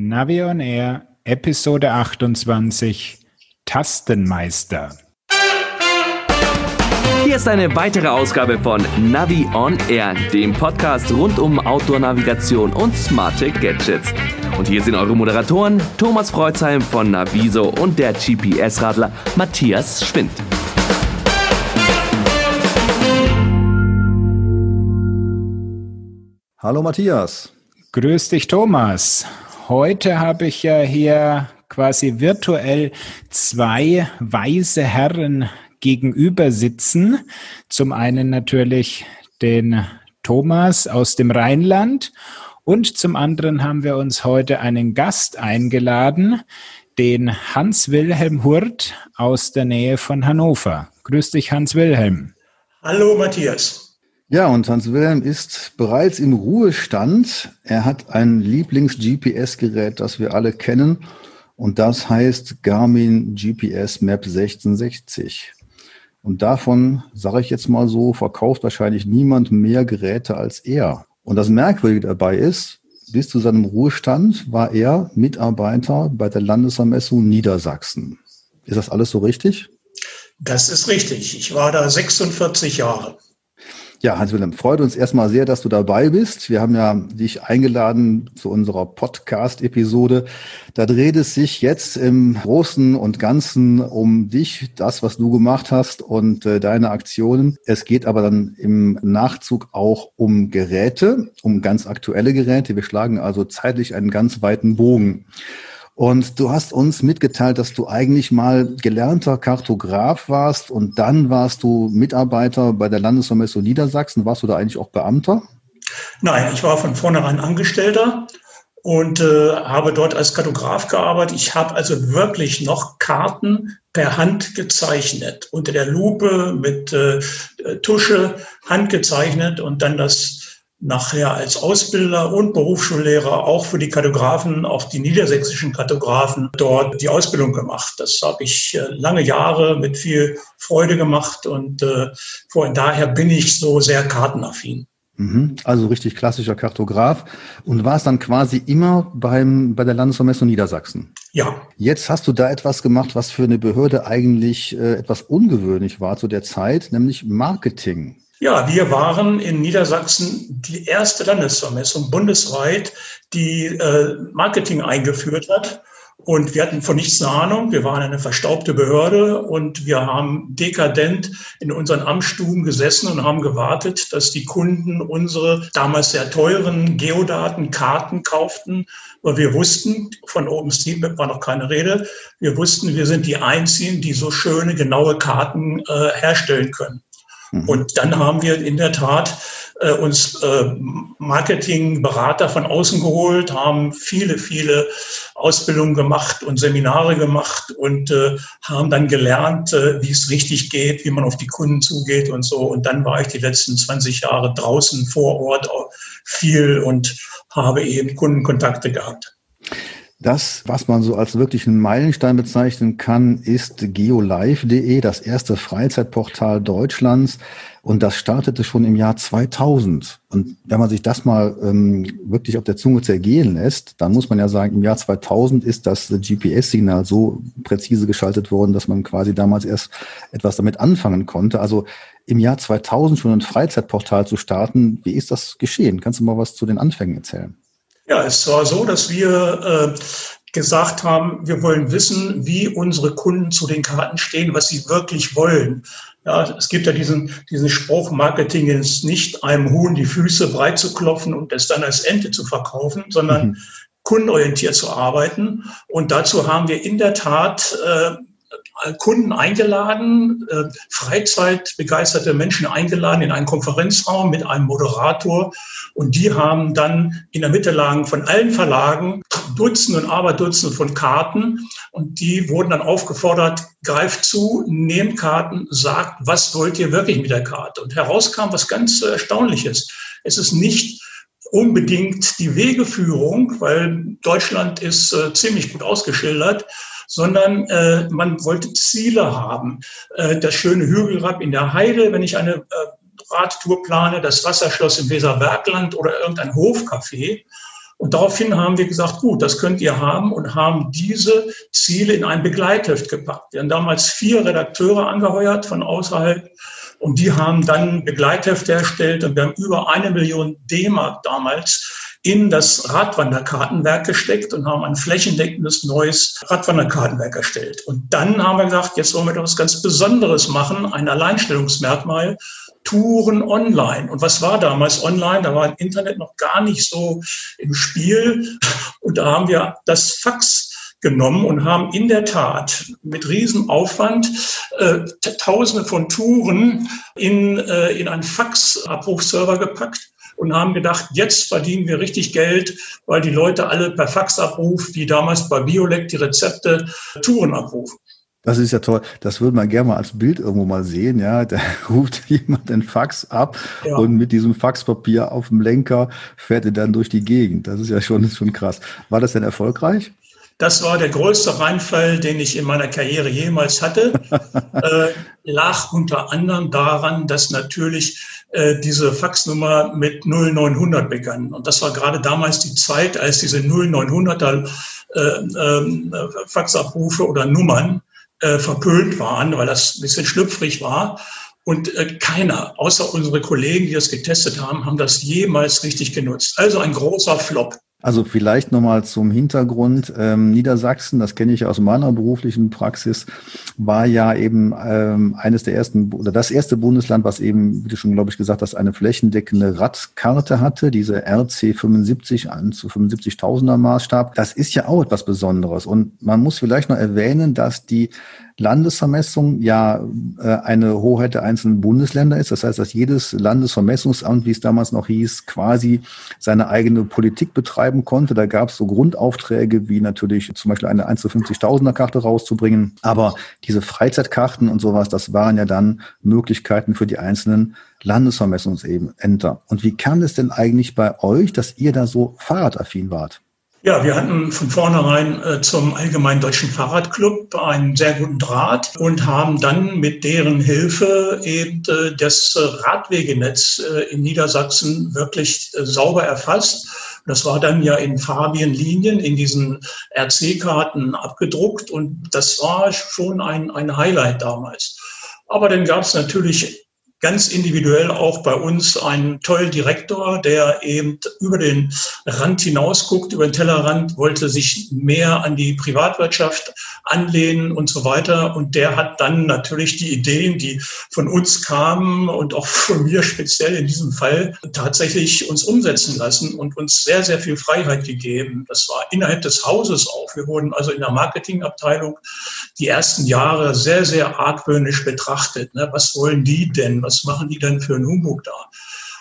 Navi on Air, Episode 28, Tastenmeister. Hier ist eine weitere Ausgabe von Navi on Air, dem Podcast rund um Outdoor-Navigation und smarte Gadgets. Und hier sind eure Moderatoren Thomas Freuzheim von Naviso und der GPS-Radler Matthias Schwind. Hallo Matthias. Grüß dich, Thomas. Heute habe ich ja hier quasi virtuell zwei weise Herren gegenüber sitzen. Zum einen natürlich den Thomas aus dem Rheinland und zum anderen haben wir uns heute einen Gast eingeladen, den Hans-Wilhelm Hurt aus der Nähe von Hannover. Grüß dich, Hans-Wilhelm. Hallo, Matthias. Ja, und Hans Wilhelm ist bereits im Ruhestand. Er hat ein Lieblings-GPS-Gerät, das wir alle kennen. Und das heißt Garmin GPS Map 1660. Und davon, sage ich jetzt mal so, verkauft wahrscheinlich niemand mehr Geräte als er. Und das Merkwürdige dabei ist, bis zu seinem Ruhestand war er Mitarbeiter bei der Landesermessung Niedersachsen. Ist das alles so richtig? Das ist richtig. Ich war da 46 Jahre. Ja, Hans-Wilhelm, freut uns erstmal sehr, dass du dabei bist. Wir haben ja dich eingeladen zu unserer Podcast-Episode. Da dreht es sich jetzt im Großen und Ganzen um dich, das, was du gemacht hast und äh, deine Aktionen. Es geht aber dann im Nachzug auch um Geräte, um ganz aktuelle Geräte. Wir schlagen also zeitlich einen ganz weiten Bogen. Und du hast uns mitgeteilt, dass du eigentlich mal gelernter Kartograf warst und dann warst du Mitarbeiter bei der Landesvermessung Niedersachsen. Warst du da eigentlich auch Beamter? Nein, ich war von vornherein Angestellter und äh, habe dort als Kartograf gearbeitet. Ich habe also wirklich noch Karten per Hand gezeichnet, unter der Lupe mit äh, Tusche handgezeichnet und dann das nachher als Ausbilder und Berufsschullehrer auch für die Kartografen, auch die niedersächsischen Kartografen dort die Ausbildung gemacht. Das habe ich äh, lange Jahre mit viel Freude gemacht und äh, von daher bin ich so sehr kartenaffin. Mhm. Also richtig klassischer Kartograf und warst dann quasi immer beim, bei der Landesvermessung Niedersachsen. Ja. Jetzt hast du da etwas gemacht, was für eine Behörde eigentlich äh, etwas ungewöhnlich war zu der Zeit, nämlich Marketing. Ja, wir waren in Niedersachsen die erste Landesvermessung bundesweit, die äh, Marketing eingeführt hat. Und wir hatten von nichts eine Ahnung. Wir waren eine verstaubte Behörde und wir haben dekadent in unseren Amtsstuben gesessen und haben gewartet, dass die Kunden unsere damals sehr teuren Geodatenkarten kauften, weil wir wussten, von OpenStreetMap war noch keine Rede, wir wussten, wir sind die Einzigen, die so schöne, genaue Karten äh, herstellen können. Mhm. Und dann haben wir in der Tat äh, uns äh, Marketingberater von außen geholt, haben viele, viele Ausbildungen gemacht und Seminare gemacht und äh, haben dann gelernt, äh, wie es richtig geht, wie man auf die Kunden zugeht und so. Und dann war ich die letzten 20 Jahre draußen vor Ort viel und habe eben Kundenkontakte gehabt. Das, was man so als wirklichen Meilenstein bezeichnen kann, ist geolive.de, das erste Freizeitportal Deutschlands. Und das startete schon im Jahr 2000. Und wenn man sich das mal ähm, wirklich auf der Zunge zergehen lässt, dann muss man ja sagen, im Jahr 2000 ist das GPS-Signal so präzise geschaltet worden, dass man quasi damals erst etwas damit anfangen konnte. Also im Jahr 2000 schon ein Freizeitportal zu starten, wie ist das geschehen? Kannst du mal was zu den Anfängen erzählen? Ja, es war so, dass wir äh, gesagt haben, wir wollen wissen, wie unsere Kunden zu den Karten stehen, was sie wirklich wollen. Ja, es gibt ja diesen, diesen Spruch, Marketing ist nicht einem Huhn die Füße breit zu klopfen und es dann als Ente zu verkaufen, sondern mhm. kundenorientiert zu arbeiten. Und dazu haben wir in der Tat äh, Kunden eingeladen, äh, Freizeitbegeisterte Menschen eingeladen in einen Konferenzraum mit einem Moderator. Und die haben dann in der Mitte lagen von allen Verlagen Dutzende und Aberdutzende von Karten. Und die wurden dann aufgefordert, greift zu, nehmt Karten, sagt, was wollt ihr wirklich mit der Karte? Und herauskam was ganz Erstaunliches. Es ist nicht unbedingt die Wegeführung, weil Deutschland ist äh, ziemlich gut ausgeschildert, sondern äh, man wollte Ziele haben. Äh, das schöne Hügelrad in der Heide, wenn ich eine äh, Radtour plane, das Wasserschloss im Weserbergland oder irgendein Hofcafé. Und daraufhin haben wir gesagt, gut, das könnt ihr haben und haben diese Ziele in ein Begleitheft gepackt. Wir haben damals vier Redakteure angeheuert von außerhalb und die haben dann Begleithefte erstellt und wir haben über eine Million D-Mark damals in das Radwanderkartenwerk gesteckt und haben ein flächendeckendes neues Radwanderkartenwerk erstellt. Und dann haben wir gesagt, jetzt wollen wir doch was ganz Besonderes machen, ein Alleinstellungsmerkmal, Touren online. Und was war damals online? Da war Internet noch gar nicht so im Spiel. Und da haben wir das Fax genommen und haben in der Tat mit Riesenaufwand äh, Tausende von Touren in, äh, in einen Faxabrufserver gepackt und haben gedacht, jetzt verdienen wir richtig Geld, weil die Leute alle per Faxabruf, wie damals bei Biolek, die Rezepte Touren abrufen. Das ist ja toll. Das würde man gerne mal als Bild irgendwo mal sehen. Ja, da ruft jemand den Fax ab ja. und mit diesem Faxpapier auf dem Lenker fährt er dann durch die Gegend. Das ist ja schon, schon krass. War das denn erfolgreich? Das war der größte Reinfall, den ich in meiner Karriere jemals hatte. äh, lag unter anderem daran, dass natürlich äh, diese Faxnummer mit 0900 begann. Und das war gerade damals die Zeit, als diese 0900er äh, äh, Faxabrufe oder Nummern äh, verpönt waren, weil das ein bisschen schlüpfrig war. Und äh, keiner, außer unsere Kollegen, die das getestet haben, haben das jemals richtig genutzt. Also ein großer Flop. Also vielleicht nochmal zum Hintergrund. Ähm, Niedersachsen, das kenne ich aus meiner beruflichen Praxis, war ja eben ähm, eines der ersten oder das erste Bundesland, was eben, wie du schon, glaube ich, gesagt hast, eine flächendeckende Radkarte hatte, diese RC 75 an zu 75.000er Maßstab. Das ist ja auch etwas Besonderes. Und man muss vielleicht noch erwähnen, dass die Landesvermessung ja äh, eine Hoheit der einzelnen Bundesländer ist. Das heißt, dass jedes Landesvermessungsamt, wie es damals noch hieß, quasi seine eigene Politik betreiben konnte. Da gab es so Grundaufträge, wie natürlich zum Beispiel eine 1 zu 50.000er Karte rauszubringen. Aber diese Freizeitkarten und sowas, das waren ja dann Möglichkeiten für die einzelnen Landesvermessungsämter. Und wie kam es denn eigentlich bei euch, dass ihr da so fahrradaffin wart? Ja, wir hatten von vornherein äh, zum Allgemeinen Deutschen Fahrradclub einen sehr guten Draht und haben dann mit deren Hilfe eben äh, das Radwegenetz äh, in Niedersachsen wirklich sauber erfasst. Das war dann ja in farbigen Linien in diesen RC-Karten abgedruckt und das war schon ein, ein Highlight damals. Aber dann gab es natürlich ganz individuell auch bei uns einen tollen Direktor, der eben über den Rand hinaus guckt, über den Tellerrand, wollte sich mehr an die Privatwirtschaft anlehnen und so weiter. Und der hat dann natürlich die Ideen, die von uns kamen und auch von mir speziell in diesem Fall tatsächlich uns umsetzen lassen und uns sehr, sehr viel Freiheit gegeben. Das war innerhalb des Hauses auch. Wir wurden also in der Marketingabteilung die ersten Jahre sehr, sehr argwöhnisch betrachtet. Ne? Was wollen die denn? Was machen die denn für einen Humbug da?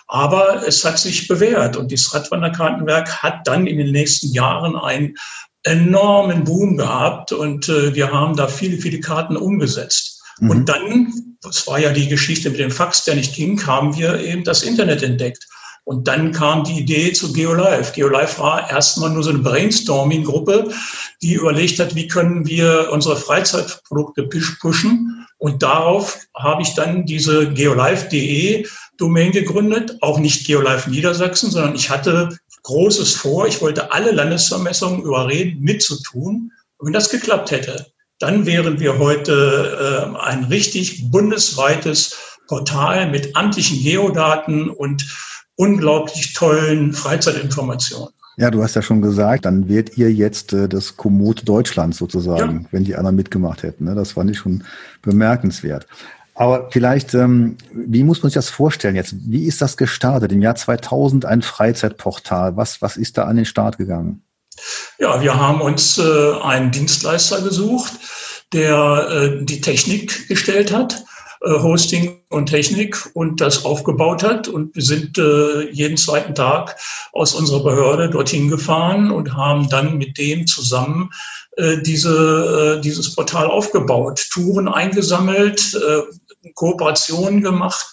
Aber es hat sich bewährt und das Radwanderkartenwerk hat dann in den nächsten Jahren einen enormen Boom gehabt und äh, wir haben da viele, viele Karten umgesetzt. Mhm. Und dann, das war ja die Geschichte mit dem Fax, der nicht ging, haben wir eben das Internet entdeckt. Und dann kam die Idee zu GeoLive. GeoLive war erstmal nur so eine Brainstorming-Gruppe, die überlegt hat, wie können wir unsere Freizeitprodukte pushen. Und darauf habe ich dann diese geolive.de Domain gegründet, auch nicht GeoLive Niedersachsen, sondern ich hatte Großes vor. Ich wollte alle Landesvermessungen überreden, mitzutun. Und wenn das geklappt hätte, dann wären wir heute äh, ein richtig bundesweites Portal mit amtlichen Geodaten und unglaublich tollen Freizeitinformationen. Ja, du hast ja schon gesagt, dann wärt ihr jetzt äh, das Komoot Deutschlands sozusagen, ja. wenn die anderen mitgemacht hätten. Ne? Das fand ich schon bemerkenswert. Aber vielleicht, ähm, wie muss man sich das vorstellen jetzt? Wie ist das gestartet? Im Jahr 2000 ein Freizeitportal. Was, was ist da an den Start gegangen? Ja, wir haben uns äh, einen Dienstleister gesucht, der äh, die Technik gestellt hat Hosting und Technik und das aufgebaut hat. Und wir sind äh, jeden zweiten Tag aus unserer Behörde dorthin gefahren und haben dann mit dem zusammen äh, diese, äh, dieses Portal aufgebaut, Touren eingesammelt, äh, Kooperationen gemacht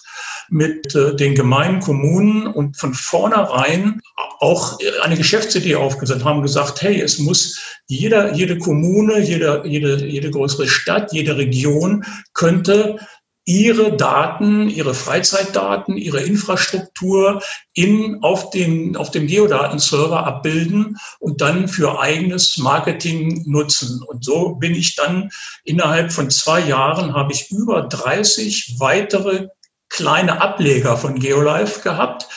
mit äh, den Gemeinden, Kommunen und von vornherein auch eine Geschäftsidee aufgesetzt, haben gesagt, hey, es muss jeder, jede Kommune, jede, jede, jede größere Stadt, jede Region könnte ihre Daten, ihre Freizeitdaten, ihre Infrastruktur in, auf, den, auf dem Geodatenserver abbilden und dann für eigenes Marketing nutzen. Und so bin ich dann innerhalb von zwei Jahren habe ich über 30 weitere kleine Ableger von GeoLife gehabt,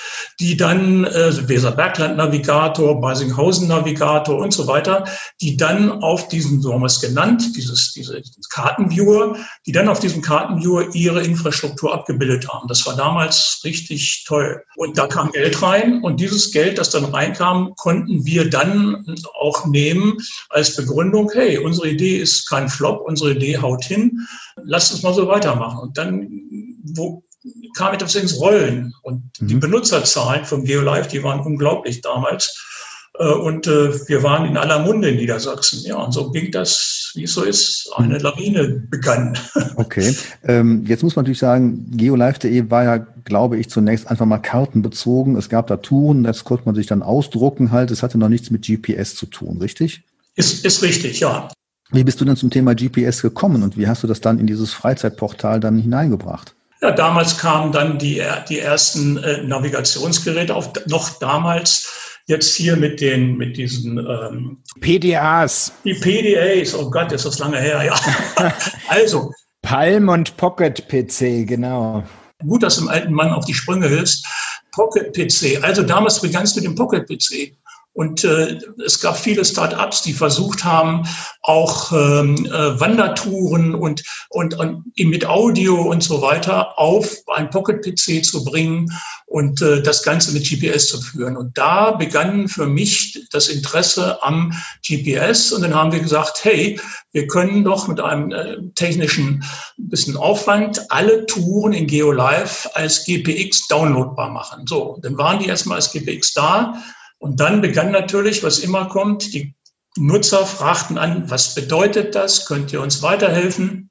die dann äh, Weserbergland Navigator, Beisinghausen Navigator und so weiter, die dann auf diesen, so haben wir es genannt, dieses, diese Kartenviewer, die dann auf diesem Kartenviewer ihre Infrastruktur abgebildet haben. Das war damals richtig toll. Und da kam Geld rein und dieses Geld, das dann reinkam, konnten wir dann auch nehmen als Begründung, hey, unsere Idee ist kein Flop, unsere Idee haut hin, lasst uns mal so weitermachen. Und dann wo, kam etwas ins Rollen. Und mhm. die Benutzerzahlen von GeoLive, die waren unglaublich damals. Äh, und äh, wir waren in aller Munde in Niedersachsen. Ja, und so ging das, wie es so ist, eine mhm. Lawine begann. Okay. Ähm, jetzt muss man natürlich sagen, geolive.de war ja, glaube ich, zunächst einfach mal kartenbezogen. Es gab da Touren, das konnte man sich dann ausdrucken halt. Es hatte noch nichts mit GPS zu tun, richtig? Ist, ist richtig, ja. Wie bist du denn zum Thema GPS gekommen und wie hast du das dann in dieses Freizeitportal dann hineingebracht? Ja, damals kamen dann die, die ersten äh, Navigationsgeräte auf, noch damals jetzt hier mit den, mit diesen ähm, PDAs. Die PDAs, oh Gott, ist das lange her, ja. also. Palm und Pocket PC, genau. Gut, dass du dem alten Mann auf die Sprünge hilfst. Pocket PC. Also damals begannst du mit dem Pocket PC. Und äh, es gab viele Start-ups, die versucht haben, auch ähm, äh, Wandertouren und, und, und mit Audio und so weiter auf ein Pocket-PC zu bringen und äh, das Ganze mit GPS zu führen. Und da begann für mich das Interesse am GPS. Und dann haben wir gesagt, hey, wir können doch mit einem äh, technischen bisschen Aufwand alle Touren in GeoLive als GPX downloadbar machen. So, dann waren die erstmal als GPX da und dann begann natürlich, was immer kommt, die Nutzer fragten an, was bedeutet das? Könnt ihr uns weiterhelfen?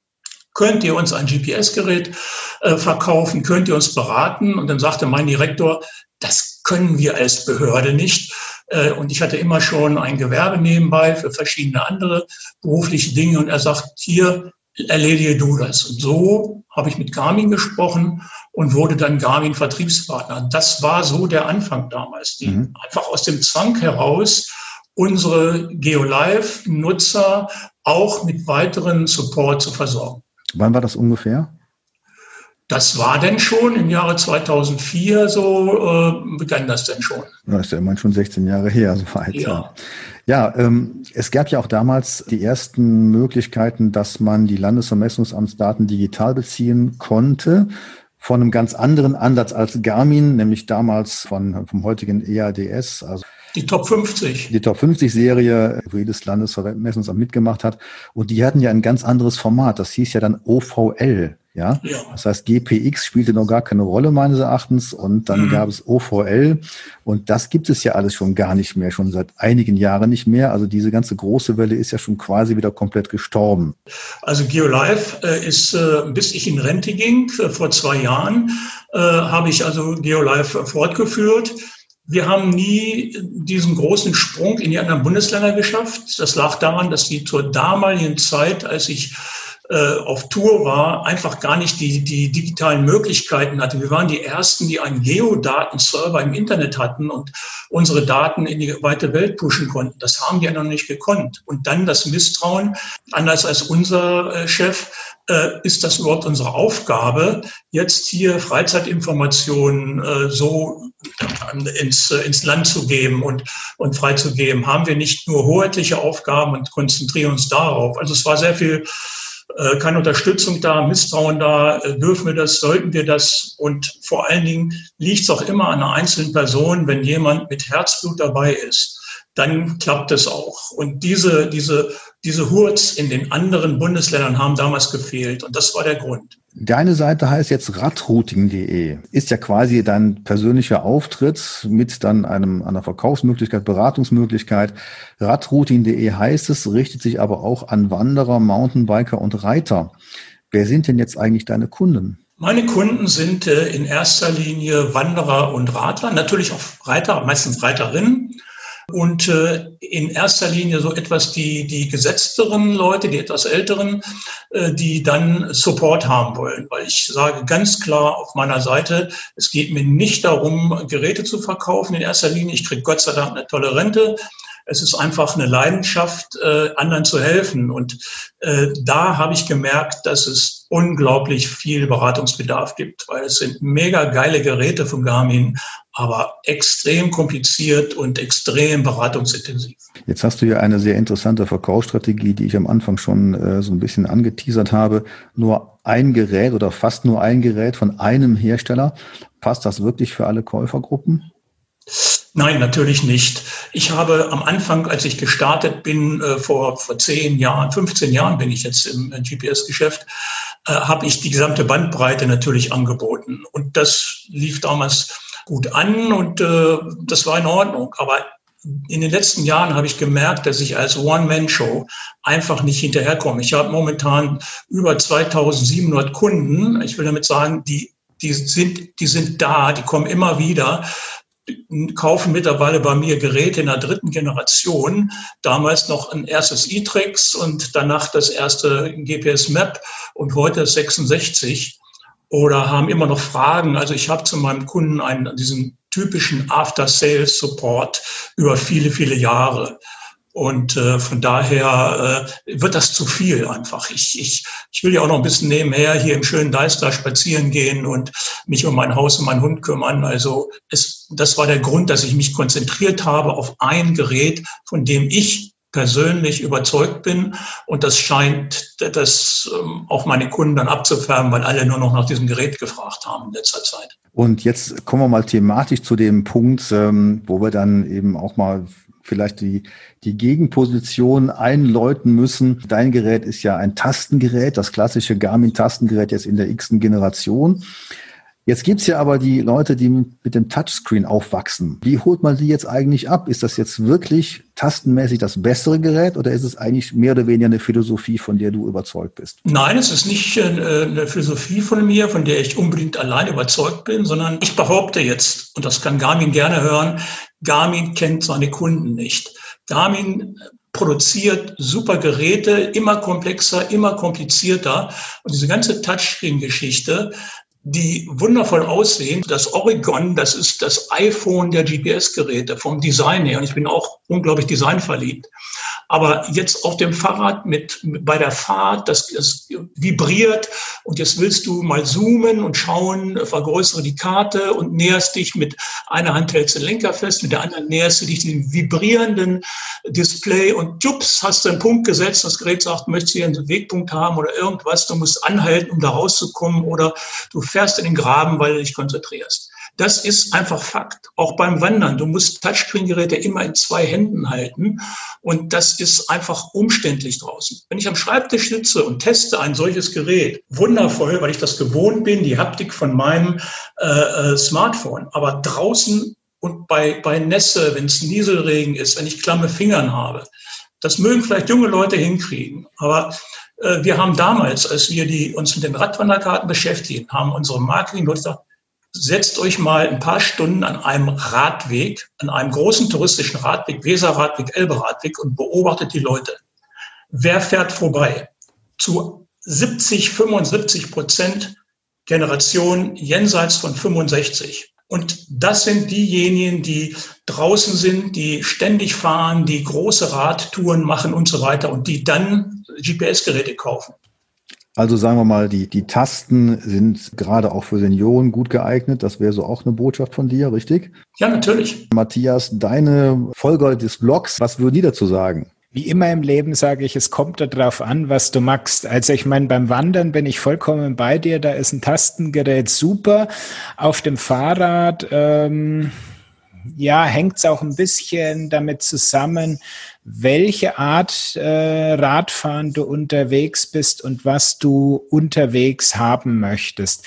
Könnt ihr uns ein GPS-Gerät äh, verkaufen? Könnt ihr uns beraten? Und dann sagte mein Direktor, das können wir als Behörde nicht. Äh, und ich hatte immer schon ein Gewerbe nebenbei für verschiedene andere berufliche Dinge. Und er sagt, hier erledige du das. Und so habe ich mit Garmin gesprochen und wurde dann Garmin Vertriebspartner. Das war so der Anfang damals, die mhm. einfach aus dem Zwang heraus unsere GeoLive-Nutzer auch mit weiteren Support zu versorgen. Wann war das ungefähr? Das war denn schon im Jahre 2004, so äh, begann das denn schon. Das ist ja immerhin schon 16 Jahre her, so weit. Ja, ja ähm, es gab ja auch damals die ersten Möglichkeiten, dass man die Landesvermessungsamtsdaten digital beziehen konnte von einem ganz anderen Ansatz als Garmin, nämlich damals von, vom heutigen EADS, also die Top 50. Die Top 50 Serie, wo jedes Landesvermessungsamt mitgemacht hat. Und die hatten ja ein ganz anderes Format. Das hieß ja dann OVL. Ja? ja. Das heißt, GPX spielte noch gar keine Rolle meines Erachtens und dann mhm. gab es OVL und das gibt es ja alles schon gar nicht mehr, schon seit einigen Jahren nicht mehr. Also diese ganze große Welle ist ja schon quasi wieder komplett gestorben. Also GeoLife äh, ist, äh, bis ich in Rente ging, äh, vor zwei Jahren, habe ich also GeoLife fortgeführt. Wir haben nie diesen großen Sprung in die anderen Bundesländer geschafft. Das lag daran, dass die zur damaligen Zeit, als ich äh, auf Tour war, einfach gar nicht die, die digitalen Möglichkeiten hatte. Wir waren die Ersten, die einen Geodatenserver im Internet hatten und unsere Daten in die weite Welt pushen konnten. Das haben die ja noch nicht gekonnt. Und dann das Misstrauen, anders als unser äh, Chef, äh, ist das überhaupt unsere Aufgabe, jetzt hier Freizeitinformationen äh, so ins, äh, ins Land zu geben und, und freizugeben? Haben wir nicht nur hoheitliche Aufgaben und konzentrieren uns darauf? Also es war sehr viel äh, keine Unterstützung da, Misstrauen da, äh, dürfen wir das, sollten wir das? Und vor allen Dingen liegt es auch immer an einer einzelnen Person, wenn jemand mit Herzblut dabei ist, dann klappt es auch. Und diese, diese, diese Hurts in den anderen Bundesländern haben damals gefehlt. Und das war der Grund. Deine Seite heißt jetzt radrouting.de. Ist ja quasi dein persönlicher Auftritt mit dann einem, einer Verkaufsmöglichkeit, Beratungsmöglichkeit. Radrouting.de heißt es, richtet sich aber auch an Wanderer, Mountainbiker und Reiter. Wer sind denn jetzt eigentlich deine Kunden? Meine Kunden sind äh, in erster Linie Wanderer und Radler, natürlich auch Reiter, meistens Reiterinnen. Und äh, in erster Linie so etwas die, die gesetzteren Leute, die etwas älteren, äh, die dann Support haben wollen. Weil ich sage ganz klar auf meiner Seite, es geht mir nicht darum, Geräte zu verkaufen in erster Linie. Ich kriege Gott sei Dank eine tolle Rente. Es ist einfach eine Leidenschaft, äh, anderen zu helfen. Und äh, da habe ich gemerkt, dass es unglaublich viel Beratungsbedarf gibt, weil es sind mega geile Geräte von Garmin, aber extrem kompliziert und extrem beratungsintensiv. Jetzt hast du ja eine sehr interessante Verkaufsstrategie, die ich am Anfang schon äh, so ein bisschen angeteasert habe. Nur ein Gerät oder fast nur ein Gerät von einem Hersteller. Passt das wirklich für alle Käufergruppen? Nein, natürlich nicht. Ich habe am Anfang, als ich gestartet bin, äh, vor, vor zehn Jahren, 15 Jahren bin ich jetzt im GPS-Geschäft, äh, habe ich die gesamte Bandbreite natürlich angeboten. Und das lief damals gut an und äh, das war in Ordnung. Aber in den letzten Jahren habe ich gemerkt, dass ich als One-Man-Show einfach nicht hinterherkomme. Ich habe momentan über 2700 Kunden. Ich will damit sagen, die, die, sind, die sind da, die kommen immer wieder kaufen mittlerweile bei mir Geräte in der dritten Generation. Damals noch ein erstes E-Trix und danach das erste GPS Map und heute das 66 oder haben immer noch Fragen. Also ich habe zu meinem Kunden einen, diesen typischen After-Sales-Support über viele, viele Jahre. Und äh, von daher äh, wird das zu viel einfach. Ich, ich, ich will ja auch noch ein bisschen nebenher hier im schönen Deister spazieren gehen und mich um mein Haus und meinen Hund kümmern. Also es, das war der Grund, dass ich mich konzentriert habe auf ein Gerät, von dem ich persönlich überzeugt bin. Und das scheint das ähm, auch meine Kunden dann abzufärben, weil alle nur noch nach diesem Gerät gefragt haben in letzter Zeit. Und jetzt kommen wir mal thematisch zu dem Punkt, ähm, wo wir dann eben auch mal vielleicht die, die Gegenposition einläuten müssen. Dein Gerät ist ja ein Tastengerät, das klassische Garmin-Tastengerät jetzt in der x-ten Generation. Jetzt gibt's ja aber die Leute, die mit dem Touchscreen aufwachsen. Wie holt man die jetzt eigentlich ab? Ist das jetzt wirklich tastenmäßig das bessere Gerät oder ist es eigentlich mehr oder weniger eine Philosophie, von der du überzeugt bist? Nein, es ist nicht äh, eine Philosophie von mir, von der ich unbedingt allein überzeugt bin, sondern ich behaupte jetzt, und das kann Garmin gerne hören, Garmin kennt seine Kunden nicht. Garmin produziert super Geräte, immer komplexer, immer komplizierter. Und diese ganze Touchscreen-Geschichte, die wundervoll aussehen. Das Oregon, das ist das iPhone der GPS-Geräte vom Design her. Und ich bin auch unglaublich designverliebt. Aber jetzt auf dem Fahrrad mit, bei der Fahrt, das, das vibriert und jetzt willst du mal zoomen und schauen, vergrößere die Karte und näherst dich mit einer Hand hältst den Lenker fest, mit der anderen näherst du dich dem vibrierenden Display und jups, hast du einen Punkt gesetzt, das Gerät sagt, möchtest du hier einen Wegpunkt haben oder irgendwas, du musst anhalten, um da rauszukommen oder du fährst in den Graben, weil du dich konzentrierst. Das ist einfach Fakt. Auch beim Wandern. Du musst Touchscreen-Geräte immer in zwei Händen halten. Und das ist einfach umständlich draußen. Wenn ich am Schreibtisch sitze und teste ein solches Gerät, wundervoll, weil ich das gewohnt bin, die Haptik von meinem äh, äh Smartphone. Aber draußen und bei, bei Nässe, wenn es Nieselregen ist, wenn ich klamme Fingern habe, das mögen vielleicht junge Leute hinkriegen. Aber wir haben damals, als wir die, uns mit den Radwanderkarten beschäftigt haben, unsere Marketing-Leute gesagt, setzt euch mal ein paar Stunden an einem Radweg, an einem großen touristischen Radweg, Weserradweg, Elberadweg und beobachtet die Leute. Wer fährt vorbei? Zu 70, 75 Prozent Generation jenseits von 65. Und das sind diejenigen, die draußen sind, die ständig fahren, die große Radtouren machen und so weiter und die dann GPS-Geräte kaufen. Also sagen wir mal, die, die Tasten sind gerade auch für Senioren gut geeignet. Das wäre so auch eine Botschaft von dir, richtig? Ja, natürlich. Matthias, deine Folger des Blogs, was würden die dazu sagen? Wie immer im Leben sage ich, es kommt darauf an, was du magst. Also ich meine, beim Wandern bin ich vollkommen bei dir. Da ist ein Tastengerät super. Auf dem Fahrrad, ähm, ja, hängt es auch ein bisschen damit zusammen, welche Art äh, Radfahren du unterwegs bist und was du unterwegs haben möchtest.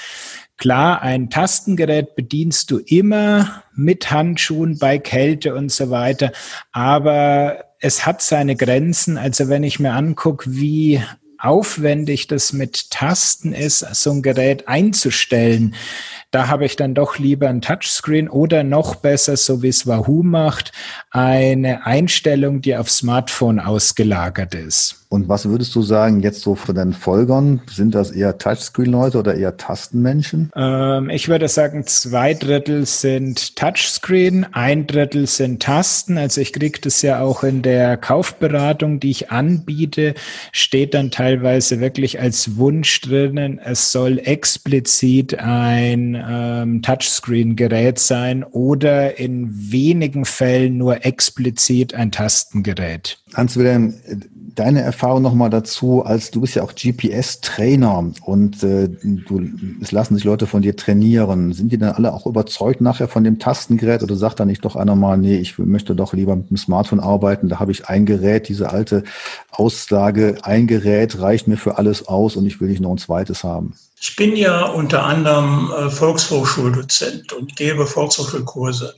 Klar, ein Tastengerät bedienst du immer mit Handschuhen bei Kälte und so weiter, aber es hat seine Grenzen. Also wenn ich mir angucke, wie aufwendig das mit Tasten ist, so ein Gerät einzustellen, Da habe ich dann doch lieber ein Touchscreen oder noch besser, so wie es Wahoo macht, eine Einstellung, die auf Smartphone ausgelagert ist. Und was würdest du sagen jetzt so von deinen Folgern? Sind das eher Touchscreen-Leute oder eher Tastenmenschen? Ähm, ich würde sagen, zwei Drittel sind Touchscreen, ein Drittel sind Tasten. Also ich kriege das ja auch in der Kaufberatung, die ich anbiete, steht dann teilweise wirklich als Wunsch drinnen, es soll explizit ein ähm, Touchscreen-Gerät sein oder in wenigen Fällen nur explizit ein Tastengerät. Hans-Wilhelm, deine Erfahrung nochmal dazu, als du bist ja auch GPS-Trainer und äh, du, es lassen sich Leute von dir trainieren. Sind die dann alle auch überzeugt nachher von dem Tastengerät oder sagt dann nicht doch einer mal, nee, ich möchte doch lieber mit dem Smartphone arbeiten, da habe ich ein Gerät, diese alte Aussage, ein Gerät reicht mir für alles aus und ich will nicht noch ein zweites haben. Ich bin ja unter anderem äh, Volkshochschuldozent und gebe Volkshochschulkurse.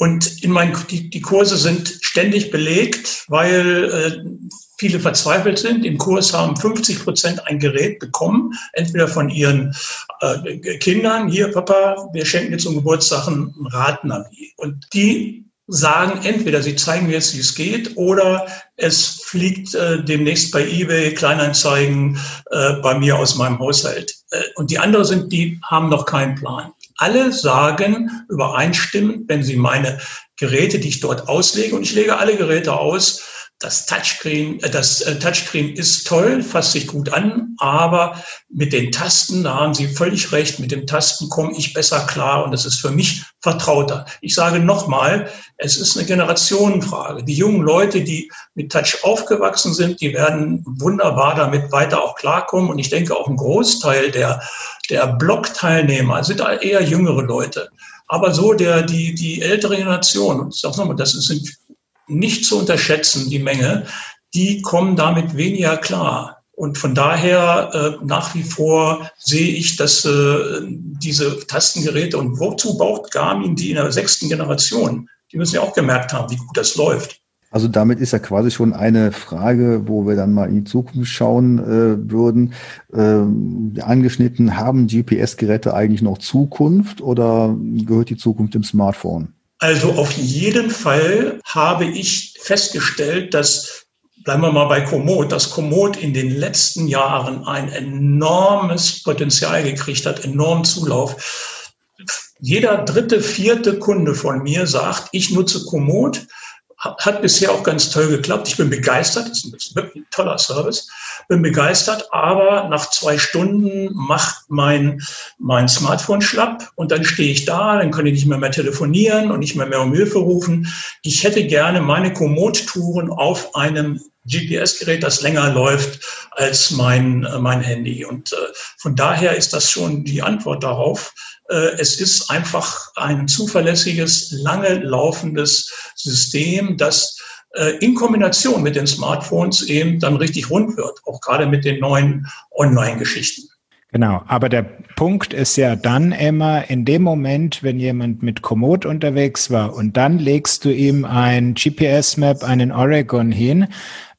Und in meinen, die, die Kurse sind ständig belegt, weil äh, viele verzweifelt sind. Im Kurs haben 50 Prozent ein Gerät bekommen, entweder von ihren äh, Kindern, hier Papa, wir schenken dir zum Geburtstag ein Radnavi. Und die sagen entweder, sie zeigen mir jetzt, wie es geht, oder es fliegt äh, demnächst bei eBay Kleinanzeigen äh, bei mir aus meinem Haushalt. Äh, und die anderen sind, die haben noch keinen Plan alle sagen übereinstimmend, wenn sie meine Geräte, die ich dort auslege, und ich lege alle Geräte aus, das Touchscreen, äh, das äh, Touchscreen ist toll, fasst sich gut an, aber mit den Tasten, da haben Sie völlig recht, mit den Tasten komme ich besser klar und das ist für mich vertrauter. Ich sage nochmal, es ist eine Generationenfrage. Die jungen Leute, die mit Touch aufgewachsen sind, die werden wunderbar damit weiter auch klarkommen und ich denke auch ein Großteil der, der Blog-Teilnehmer sind eher jüngere Leute. Aber so der, die, die ältere Generation, und ich sage nochmal, das sind nicht zu unterschätzen, die Menge, die kommen damit weniger klar. Und von daher äh, nach wie vor sehe ich, dass äh, diese Tastengeräte und wozu braucht Garmin die in der sechsten Generation? Die müssen ja auch gemerkt haben, wie gut das läuft. Also damit ist ja quasi schon eine Frage, wo wir dann mal in die Zukunft schauen äh, würden. Ähm, angeschnitten, haben GPS-Geräte eigentlich noch Zukunft oder gehört die Zukunft dem Smartphone? Also auf jeden Fall habe ich festgestellt, dass bleiben wir mal bei Komoot, dass Komoot in den letzten Jahren ein enormes Potenzial gekriegt hat, enormen Zulauf. Jeder dritte, vierte Kunde von mir sagt, ich nutze Komoot hat bisher auch ganz toll geklappt. Ich bin begeistert. Das ist wirklich ein toller Service. Bin begeistert, aber nach zwei Stunden macht mein, mein Smartphone schlapp und dann stehe ich da, dann kann ich nicht mehr mehr telefonieren und nicht mehr mehr um Hilfe rufen. Ich hätte gerne meine Komoot-Touren auf einem GPS-Gerät, das länger läuft als mein, mein Handy. Und äh, von daher ist das schon die Antwort darauf. Äh, es ist einfach ein zuverlässiges, lange laufendes System, das äh, in Kombination mit den Smartphones eben dann richtig rund wird, auch gerade mit den neuen Online-Geschichten. Genau, aber der Punkt ist ja dann immer in dem Moment, wenn jemand mit Komoot unterwegs war und dann legst du ihm ein GPS-Map, einen Oregon hin.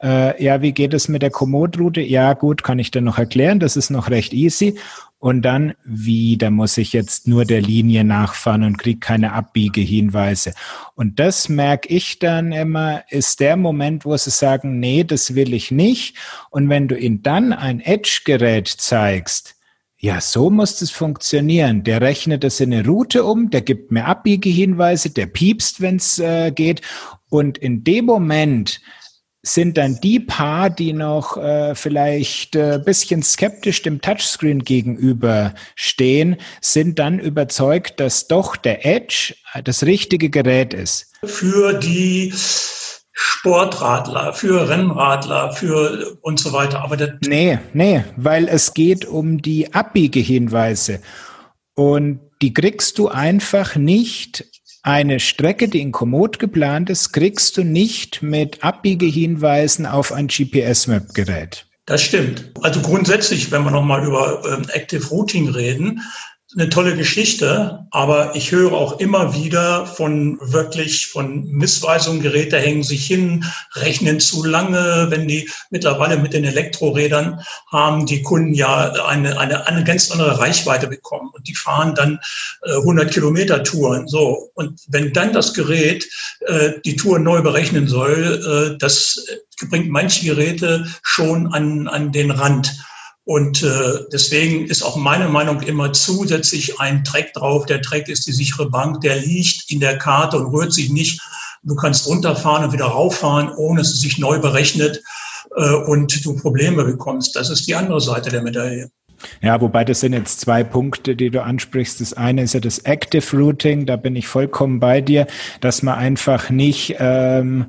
Äh, ja, wie geht es mit der Komoot-Route? Ja, gut, kann ich dann noch erklären, das ist noch recht easy. Und dann, wie, da muss ich jetzt nur der Linie nachfahren und kriege keine Abbiegehinweise. Und das merke ich dann immer, ist der Moment, wo sie sagen, nee, das will ich nicht. Und wenn du ihnen dann ein Edge-Gerät zeigst, ja, so muss es funktionieren. Der rechnet es in eine Route um, der gibt mir Abbiegehinweise, der piepst, wenn es äh, geht. Und in dem Moment sind dann die paar, die noch äh, vielleicht äh, bisschen skeptisch dem Touchscreen gegenüber stehen, sind dann überzeugt, dass doch der Edge das richtige Gerät ist. Für die Sportradler, für Rennradler, für und so weiter. Aber nee, nee, weil es geht um die Abbiegehinweise. Und die kriegst du einfach nicht eine Strecke, die in Komoot geplant ist, kriegst du nicht mit Abbiegehinweisen auf ein GPS-Map-Gerät. Das stimmt. Also grundsätzlich, wenn wir nochmal über ähm, Active Routing reden, eine tolle Geschichte, aber ich höre auch immer wieder von wirklich von Missweisungen, Geräte hängen sich hin, rechnen zu lange, wenn die mittlerweile mit den Elektrorädern haben die Kunden ja eine, eine, eine ganz andere Reichweite bekommen und die fahren dann äh, 100 Kilometer Touren. So. Und wenn dann das Gerät äh, die Tour neu berechnen soll, äh, das bringt manche Geräte schon an, an den Rand. Und äh, deswegen ist auch meine Meinung immer zusätzlich ein Track drauf. Der Track ist die sichere Bank, der liegt in der Karte und rührt sich nicht. Du kannst runterfahren und wieder rauffahren, ohne dass es sich neu berechnet äh, und du Probleme bekommst. Das ist die andere Seite der Medaille. Ja, wobei das sind jetzt zwei Punkte, die du ansprichst. Das eine ist ja das Active Routing, da bin ich vollkommen bei dir, dass man einfach nicht ähm,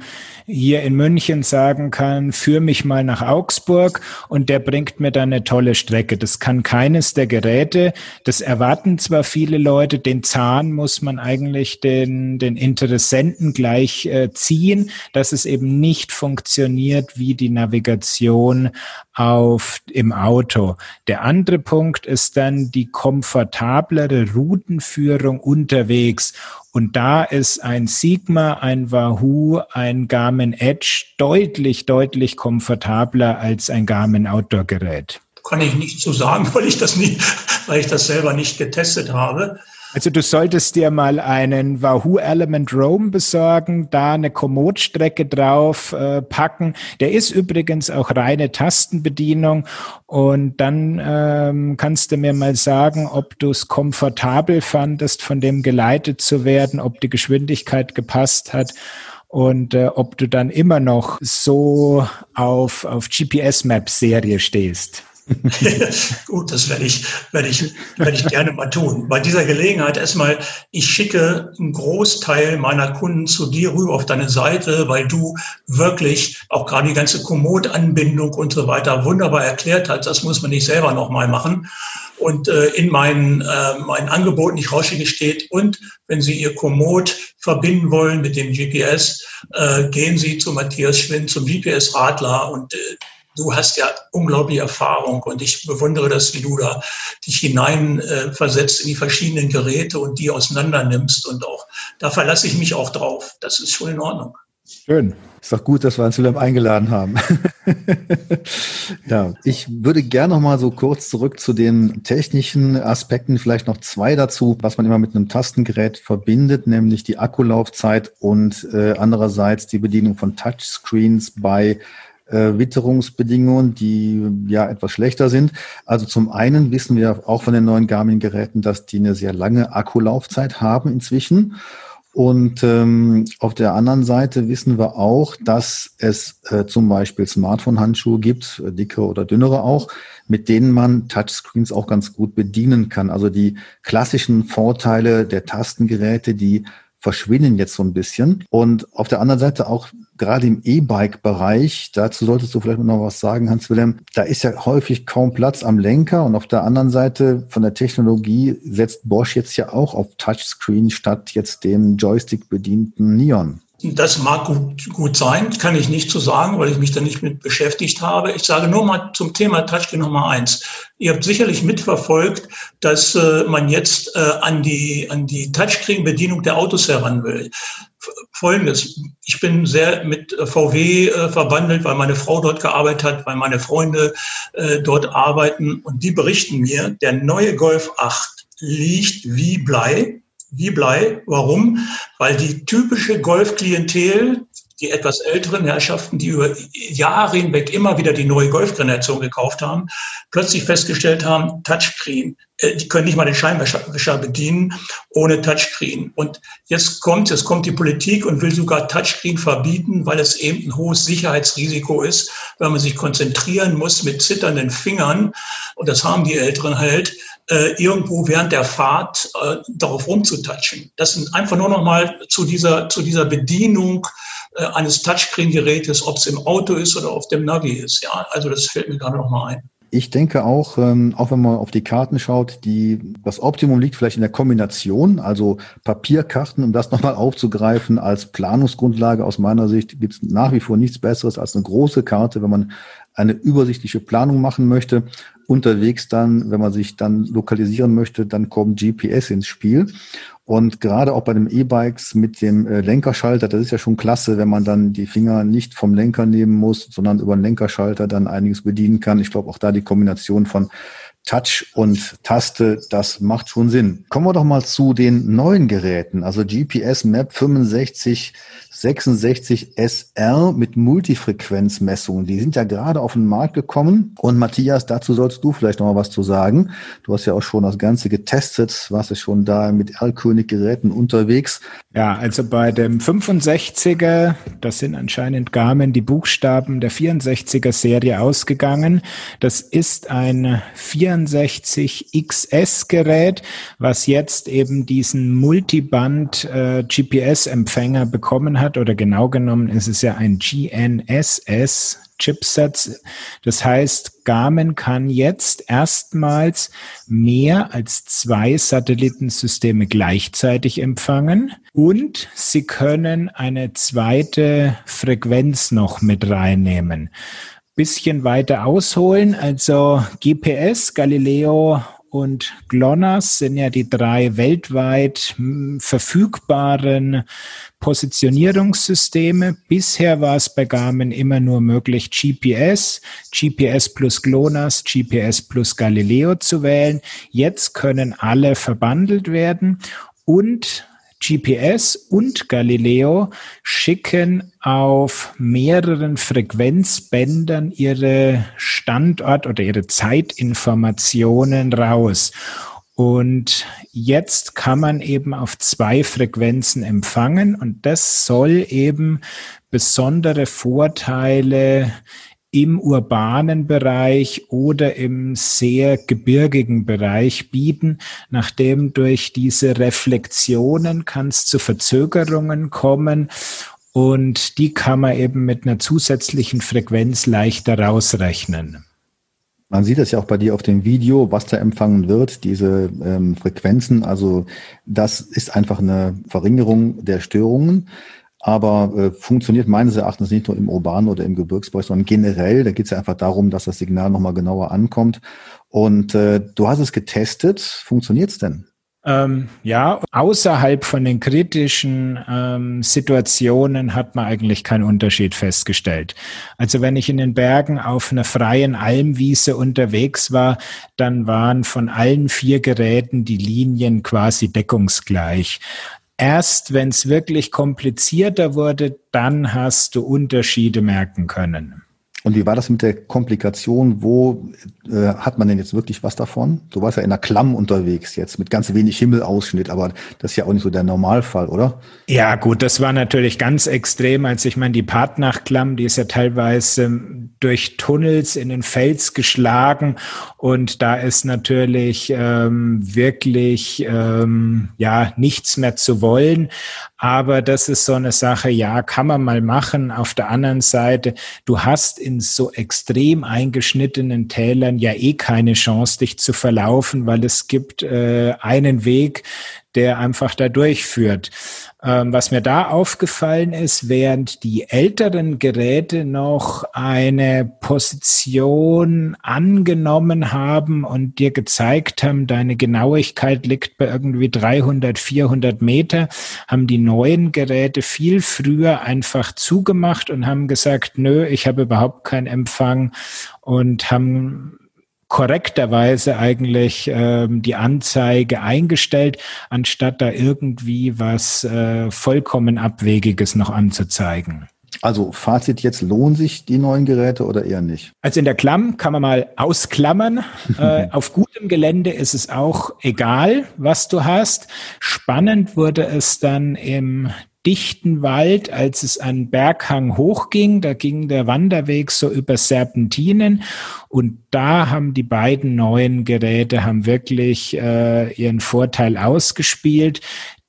hier in München sagen kann, führ mich mal nach Augsburg und der bringt mir dann eine tolle Strecke. Das kann keines der Geräte. Das erwarten zwar viele Leute, den Zahn muss man eigentlich den, den Interessenten gleich äh, ziehen, dass es eben nicht funktioniert wie die Navigation auf, im Auto. Der andere Punkt ist dann die komfortablere Routenführung unterwegs. Und da ist ein Sigma, ein Wahoo, ein Garmin Edge deutlich, deutlich komfortabler als ein Garmin Outdoor Gerät. Kann ich nicht zu sagen, weil ich das nie, weil ich das selber nicht getestet habe. Also du solltest dir mal einen Wahoo Element Roam besorgen, da eine Komoot-Strecke drauf äh, packen. Der ist übrigens auch reine Tastenbedienung und dann ähm, kannst du mir mal sagen, ob du es komfortabel fandest, von dem geleitet zu werden, ob die Geschwindigkeit gepasst hat und äh, ob du dann immer noch so auf, auf GPS-Maps-Serie stehst. Gut, das werde ich, werde ich, werde ich gerne mal tun. Bei dieser Gelegenheit erstmal, ich schicke einen Großteil meiner Kunden zu dir rüber auf deine Seite, weil du wirklich auch gerade die ganze Komoot-Anbindung und so weiter wunderbar erklärt hast. Das muss man nicht selber nochmal machen. Und äh, in meinen, äh, meinen Angeboten, die ich rausschicke, steht, und wenn Sie Ihr Komoot verbinden wollen mit dem GPS, äh, gehen Sie zu Matthias Schwind, zum GPS-Radler und äh, du hast ja unglaubliche Erfahrung und ich bewundere das, wie du da dich hineinversetzt äh, in die verschiedenen Geräte und die auseinander nimmst und auch, da verlasse ich mich auch drauf. Das ist schon in Ordnung. Schön. Ist doch gut, dass wir uns Wilhelm eingeladen haben. ja, ich würde gerne noch mal so kurz zurück zu den technischen Aspekten, vielleicht noch zwei dazu, was man immer mit einem Tastengerät verbindet, nämlich die Akkulaufzeit und äh, andererseits die Bedienung von Touchscreens bei äh, Witterungsbedingungen, die ja etwas schlechter sind. Also zum einen wissen wir auch von den neuen Garmin-Geräten, dass die eine sehr lange Akkulaufzeit haben inzwischen. Und ähm, auf der anderen Seite wissen wir auch, dass es äh, zum Beispiel Smartphone-Handschuhe gibt, äh, dicke oder dünnere auch, mit denen man Touchscreens auch ganz gut bedienen kann. Also die klassischen Vorteile der Tastengeräte, die verschwinden jetzt so ein bisschen. Und auf der anderen Seite auch gerade im E-Bike-Bereich, dazu solltest du vielleicht noch was sagen, Hans-Wilhelm, da ist ja häufig kaum Platz am Lenker und auf der anderen Seite von der Technologie setzt Bosch jetzt ja auch auf Touchscreen statt jetzt dem Joystick bedienten Neon. Das mag gut, gut sein, kann ich nicht zu so sagen, weil ich mich da nicht mit beschäftigt habe. Ich sage nur mal zum Thema Touchscreen Nummer eins. Ihr habt sicherlich mitverfolgt, dass äh, man jetzt äh, an die, an die Touchscreen-Bedienung der Autos heran will. Folgendes. Ich bin sehr mit VW äh, verwandelt, weil meine Frau dort gearbeitet hat, weil meine Freunde äh, dort arbeiten und die berichten mir, der neue Golf 8 liegt wie Blei wie Blei. Warum? Weil die typische Golfklientel, die etwas älteren Herrschaften, die über Jahre hinweg immer wieder die neue Golfgeneration gekauft haben, plötzlich festgestellt haben, Touchscreen, äh, die können nicht mal den Scheinwischer bedienen ohne Touchscreen. Und jetzt kommt, jetzt kommt die Politik und will sogar Touchscreen verbieten, weil es eben ein hohes Sicherheitsrisiko ist, weil man sich konzentrieren muss mit zitternden Fingern. Und das haben die Älteren halt äh, irgendwo während der Fahrt äh, darauf rumzutatschen. Das sind einfach nur noch mal zu dieser, zu dieser Bedienung äh, eines Touchscreen-Gerätes, ob es im Auto ist oder auf dem Navi ist. Ja, also das fällt mir gerade noch mal ein. Ich denke auch, ähm, auch wenn man auf die Karten schaut, die, das Optimum liegt vielleicht in der Kombination, also Papierkarten, um das nochmal aufzugreifen, als Planungsgrundlage aus meiner Sicht gibt es nach wie vor nichts Besseres als eine große Karte, wenn man eine übersichtliche Planung machen möchte. Unterwegs dann, wenn man sich dann lokalisieren möchte, dann kommt GPS ins Spiel. Und gerade auch bei den E-Bikes mit dem äh, Lenkerschalter, das ist ja schon klasse, wenn man dann die Finger nicht vom Lenker nehmen muss, sondern über den Lenkerschalter dann einiges bedienen kann. Ich glaube auch da die Kombination von Touch und Taste, das macht schon Sinn. Kommen wir doch mal zu den neuen Geräten, also GPS Map 6566 SR mit Multifrequenzmessungen. Die sind ja gerade auf den Markt gekommen. Und Matthias, dazu sollst du vielleicht noch mal was zu sagen. Du hast ja auch schon das Ganze getestet, warst ja schon da mit Erlkönig-Geräten unterwegs. Ja, also bei dem 65er, das sind anscheinend Garmin die Buchstaben der 64er Serie ausgegangen. Das ist ein 4 64XS-Gerät, was jetzt eben diesen Multiband äh, GPS-Empfänger bekommen hat, oder genau genommen ist es ja ein GNSS Chipset. Das heißt, Garmin kann jetzt erstmals mehr als zwei Satellitensysteme gleichzeitig empfangen und sie können eine zweite Frequenz noch mit reinnehmen. Bisschen weiter ausholen, also GPS, Galileo und GLONASS sind ja die drei weltweit hm, verfügbaren Positionierungssysteme. Bisher war es bei Garmin immer nur möglich, GPS, GPS plus GLONASS, GPS plus Galileo zu wählen. Jetzt können alle verbandelt werden und GPS und Galileo schicken auf mehreren Frequenzbändern ihre Standort- oder ihre Zeitinformationen raus. Und jetzt kann man eben auf zwei Frequenzen empfangen und das soll eben besondere Vorteile im urbanen Bereich oder im sehr gebirgigen Bereich bieten, nachdem durch diese Reflexionen kann es zu Verzögerungen kommen und die kann man eben mit einer zusätzlichen Frequenz leichter rausrechnen. Man sieht es ja auch bei dir auf dem Video, was da empfangen wird, diese ähm, Frequenzen. Also das ist einfach eine Verringerung der Störungen aber äh, funktioniert meines Erachtens nicht nur im urbanen oder im Gebirgsbereich, sondern generell. Da geht es ja einfach darum, dass das Signal nochmal genauer ankommt. Und äh, du hast es getestet. Funktioniert's denn? Ähm, ja, außerhalb von den kritischen ähm, Situationen hat man eigentlich keinen Unterschied festgestellt. Also wenn ich in den Bergen auf einer freien Almwiese unterwegs war, dann waren von allen vier Geräten die Linien quasi deckungsgleich. Erst wenn es wirklich komplizierter wurde, dann hast du Unterschiede merken können. Und wie war das mit der Komplikation? Wo äh, hat man denn jetzt wirklich was davon? Du warst ja in der Klamm unterwegs jetzt mit ganz wenig Himmelausschnitt, aber das ist ja auch nicht so der Normalfall, oder? Ja, gut, das war natürlich ganz extrem, als ich meine, die Partnachklamm, die ist ja teilweise ähm, durch Tunnels in den Fels geschlagen und da ist natürlich ähm, wirklich ähm, ja nichts mehr zu wollen. Aber das ist so eine Sache, ja, kann man mal machen. Auf der anderen Seite, du hast in so extrem eingeschnittenen Tälern ja eh keine Chance, dich zu verlaufen, weil es gibt äh, einen Weg, der einfach da durchführt. Ähm, was mir da aufgefallen ist, während die älteren Geräte noch eine Position angenommen haben und dir gezeigt haben, deine Genauigkeit liegt bei irgendwie 300, 400 Meter, haben die neuen Geräte viel früher einfach zugemacht und haben gesagt, nö, ich habe überhaupt keinen Empfang und haben korrekterweise eigentlich ähm, die Anzeige eingestellt, anstatt da irgendwie was äh, vollkommen Abwegiges noch anzuzeigen. Also Fazit jetzt, lohnen sich die neuen Geräte oder eher nicht? Also in der Klamm kann man mal ausklammern. äh, auf gutem Gelände ist es auch egal, was du hast. Spannend wurde es dann im dichten Wald, als es an Berghang hochging. Da ging der Wanderweg so über Serpentinen und da haben die beiden neuen Geräte haben wirklich äh, ihren Vorteil ausgespielt.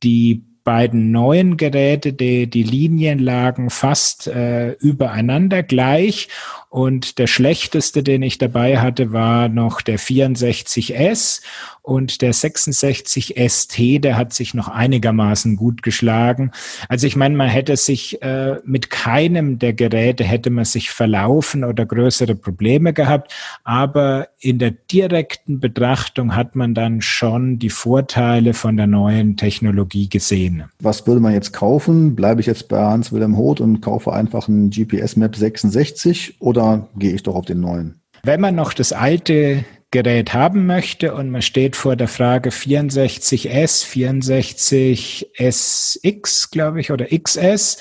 Die beiden neuen Geräte, die, die Linien lagen fast äh, übereinander gleich Und der schlechteste, den ich dabei hatte, war noch der 64S und der 66 ST, der hat sich noch einigermaßen gut geschlagen. Also ich meine, man hätte sich äh, mit keinem der Geräte hätte man sich verlaufen oder größere Probleme gehabt, aber in der direkten Betrachtung hat man dann schon die Vorteile von der neuen Technologie gesehen. Was würde man jetzt kaufen? Bleibe ich jetzt bei Hans-Wilhelm Hoth und kaufe einfach einen GPS Map 66 oder gehe ich doch auf den neuen? Wenn man noch das alte Gerät haben möchte und man steht vor der Frage 64S, 64SX, glaube ich, oder XS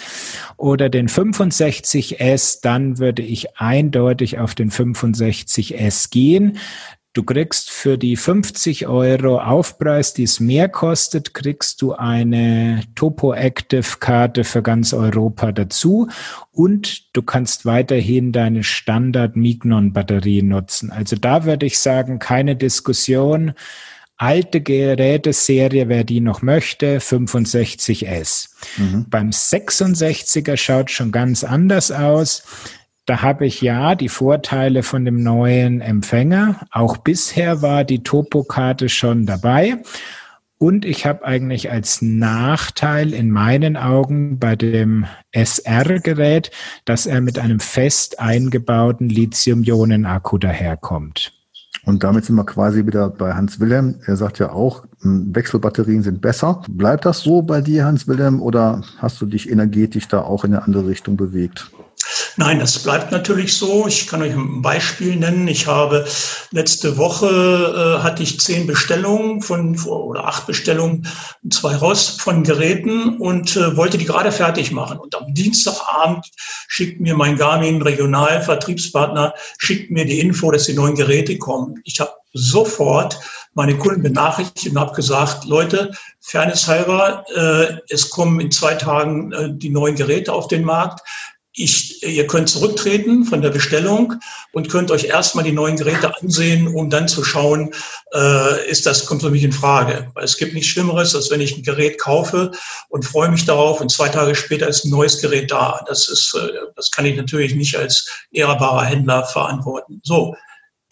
oder den 65S, dann würde ich eindeutig auf den 65S gehen. Du kriegst für die 50 Euro Aufpreis, die es mehr kostet, kriegst du eine Topo Active Karte für ganz Europa dazu und du kannst weiterhin deine Standard Mignon Batterie nutzen. Also da würde ich sagen, keine Diskussion. Alte Geräteserie, wer die noch möchte, 65S. Mhm. Beim 66er schaut schon ganz anders aus. Da habe ich ja die Vorteile von dem neuen Empfänger. Auch bisher war die Topokarte schon dabei. Und ich habe eigentlich als Nachteil in meinen Augen bei dem SR-Gerät, dass er mit einem fest eingebauten Lithium-Ionen-Akku daherkommt. Und damit sind wir quasi wieder bei Hans Wilhelm. Er sagt ja auch, hm, Wechselbatterien sind besser. Bleibt das so bei dir, Hans Wilhelm, oder hast du dich energetisch da auch in eine andere Richtung bewegt? Nein, das bleibt natürlich so. Ich kann euch ein Beispiel nennen. Ich habe letzte Woche äh, hatte ich zehn Bestellungen von oder acht Bestellungen, zwei raus von Geräten und äh, wollte die gerade fertig machen. Und am Dienstagabend schickt mir mein Garmin Regionalvertriebspartner schickt mir die Info, dass die neuen Geräte kommen. Ich habe sofort meine Kunden benachrichtigt und habe gesagt, Leute, Fairness halber, äh, es kommen in zwei Tagen äh, die neuen Geräte auf den Markt ich, ihr könnt zurücktreten von der Bestellung und könnt euch erstmal die neuen Geräte ansehen, um dann zu schauen, äh, ist das, kommt für mich in Frage. Weil es gibt nichts Schlimmeres, als wenn ich ein Gerät kaufe und freue mich darauf und zwei Tage später ist ein neues Gerät da. Das ist, äh, das kann ich natürlich nicht als ehrbarer Händler verantworten. So.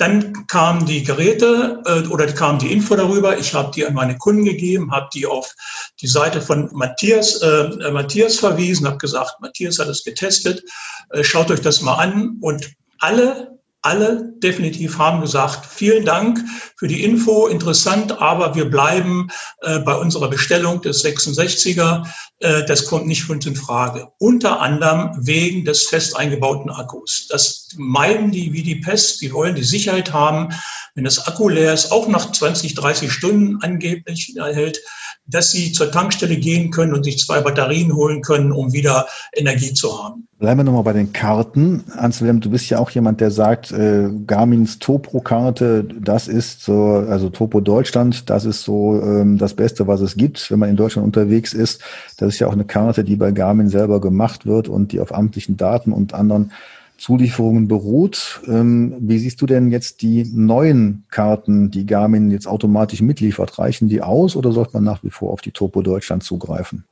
Dann kamen die Geräte äh, oder kam die Info darüber. Ich habe die an meine Kunden gegeben, habe die auf die Seite von Matthias, äh, Matthias verwiesen, habe gesagt, Matthias hat es getestet, äh, schaut euch das mal an. Und alle alle definitiv haben gesagt, vielen Dank für die Info, interessant, aber wir bleiben äh, bei unserer Bestellung des 66er. Äh, das kommt nicht für uns in Frage. Unter anderem wegen des fest eingebauten Akkus. Das meiden die wie die Pest. Die wollen die Sicherheit haben, wenn das Akku leer ist, auch nach 20, 30 Stunden angeblich erhält, dass sie zur Tankstelle gehen können und sich zwei Batterien holen können, um wieder Energie zu haben. Bleiben wir nochmal bei den Karten. Hans-Wilhelm, du bist ja auch jemand, der sagt, äh, Garmins Topro-Karte, das ist so, also Topo Deutschland, das ist so ähm, das Beste, was es gibt, wenn man in Deutschland unterwegs ist. Das ist ja auch eine Karte, die bei Garmin selber gemacht wird und die auf amtlichen Daten und anderen Zulieferungen beruht. Ähm, wie siehst du denn jetzt die neuen Karten, die Garmin jetzt automatisch mitliefert? Reichen die aus oder sollte man nach wie vor auf die Topo Deutschland zugreifen?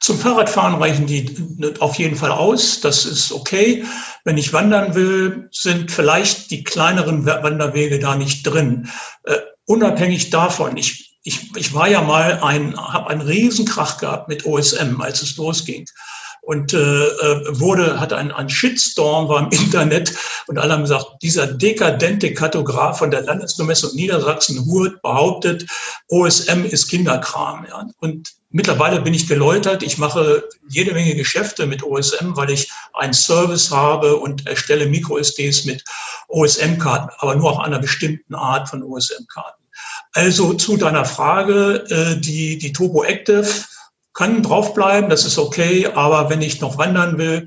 Zum Fahrradfahren reichen die auf jeden Fall aus. Das ist okay. Wenn ich wandern will, sind vielleicht die kleineren Wanderwege da nicht drin. Uh, unabhängig davon, ich, ich, ich war ja mal ein, habe einen Riesenkrach gehabt mit OSM, als es losging und äh, äh, wurde, hatte ein, ein Shitstorm war im Internet und alle haben gesagt, dieser dekadente Kartograf von der Landesbemessung Niedersachsen-Hurt behauptet, OSM ist Kinderkram. Ja. Und mittlerweile bin ich geläutert. Ich mache jede Menge Geschäfte mit OSM, weil ich einen Service habe und erstelle MicroSDs mit OSM-Karten, aber nur auch einer bestimmten Art von OSM-Karten. Also zu deiner Frage, äh, die, die Turbo Active kann draufbleiben, das ist okay, aber wenn ich noch wandern will,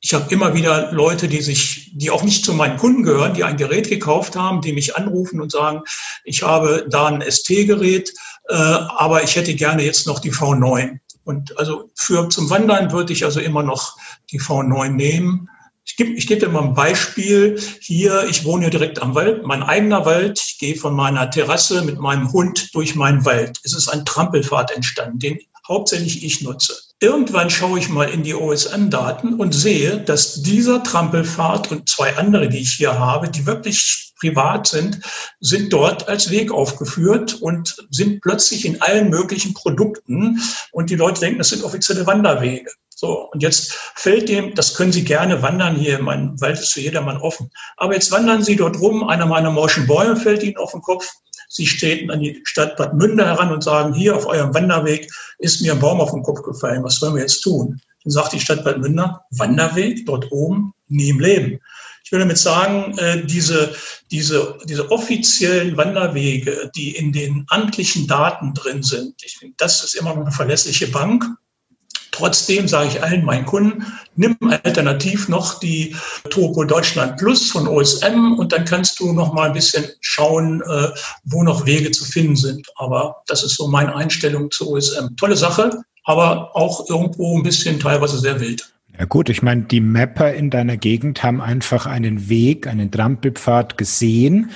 ich habe immer wieder Leute, die sich, die auch nicht zu meinen Kunden gehören, die ein Gerät gekauft haben, die mich anrufen und sagen, ich habe da ein ST-Gerät, äh, aber ich hätte gerne jetzt noch die V9. Und also für zum Wandern würde ich also immer noch die V9 nehmen. Ich gebe ich geb dir mal ein Beispiel. Hier, ich wohne hier direkt am Wald, mein eigener Wald. Ich gehe von meiner Terrasse mit meinem Hund durch meinen Wald. Es ist ein Trampelpfad entstanden, den hauptsächlich ich nutze. Irgendwann schaue ich mal in die OSM-Daten und sehe, dass dieser Trampelpfad und zwei andere, die ich hier habe, die wirklich privat sind, sind dort als Weg aufgeführt und sind plötzlich in allen möglichen Produkten. Und die Leute denken, das sind offizielle Wanderwege. So, und jetzt fällt dem, das können Sie gerne wandern hier, mein Wald ist für jedermann offen. Aber jetzt wandern Sie dort rum, einer meiner morschen Bäume fällt Ihnen auf den Kopf, Sie treten an die Stadt Bad Münder heran und sagen, hier auf eurem Wanderweg ist mir ein Baum auf den Kopf gefallen, was sollen wir jetzt tun? Dann sagt die Stadt Bad Münder, Wanderweg dort oben, nie im Leben. Ich will damit sagen, äh, diese, diese, diese offiziellen Wanderwege, die in den amtlichen Daten drin sind, ich finde, das ist immer noch eine verlässliche Bank. Trotzdem sage ich allen meinen Kunden, nimm alternativ noch die Topo Deutschland Plus von OSM und dann kannst du noch mal ein bisschen schauen, äh, wo noch Wege zu finden sind. Aber das ist so meine Einstellung zu OSM. Tolle Sache, aber auch irgendwo ein bisschen teilweise sehr wild. Ja gut, ich meine, die Mapper in deiner Gegend haben einfach einen Weg, einen Trampelpfad gesehen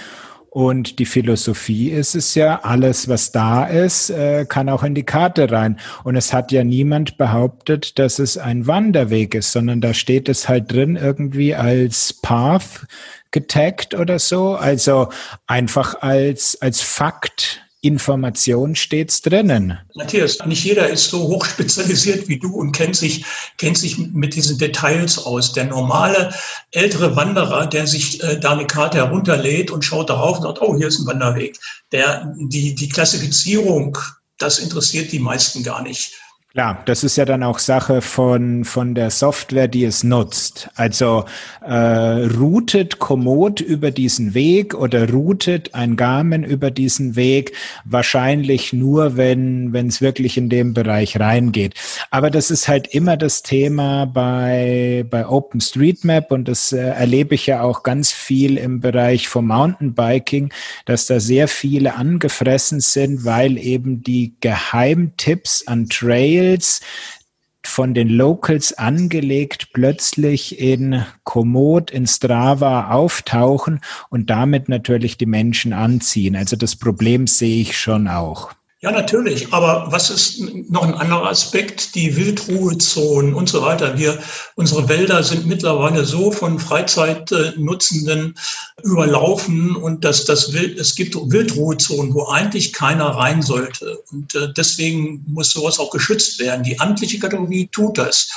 und die Philosophie ist es ja, alles, was da ist, äh, kann auch in die Karte rein. Und es hat ja niemand behauptet, dass es ein Wanderweg ist, sondern da steht es halt drin irgendwie als Path getaggt oder so. Also einfach als, als Fakt Information steht's drinnen. Matthias, nicht jeder ist so hoch spezialisiert wie du und kennt sich, kennt sich mit diesen Details aus. Der normale ältere Wanderer, der sich äh, da eine Karte herunterlädt und schaut darauf und sagt, oh, hier ist ein Wanderweg. Der, die, die Klassifizierung, das interessiert die meisten gar nicht. Klar, das ist ja dann auch Sache von, von der Software, die es nutzt. Also äh, routet Komoot über diesen Weg oder routet ein Garmin über diesen Weg wahrscheinlich nur, wenn wenn es wirklich in dem Bereich reingeht. Aber das ist halt immer das Thema bei, bei OpenStreetMap und das äh, erlebe ich ja auch ganz viel im Bereich vom Mountainbiking, dass da sehr viele angefressen sind, weil eben die Geheimtipps an Trails Mails von den Locals angelegt plötzlich in Komoot, in Strava auftauchen und damit natürlich die Menschen anziehen. Also das Problem sehe ich schon auch. Ja, natürlich. Aber was ist noch ein anderer Aspekt? Die Wildruhezonen und so weiter. Wir, unsere Wälder sind mittlerweile so von Freizeitnutzenden überlaufen und dass das Wild, es gibt Wildruhezonen, wo eigentlich keiner rein sollte. Und äh, deswegen muss sowas auch geschützt werden. Die amtliche Kategorie tut das.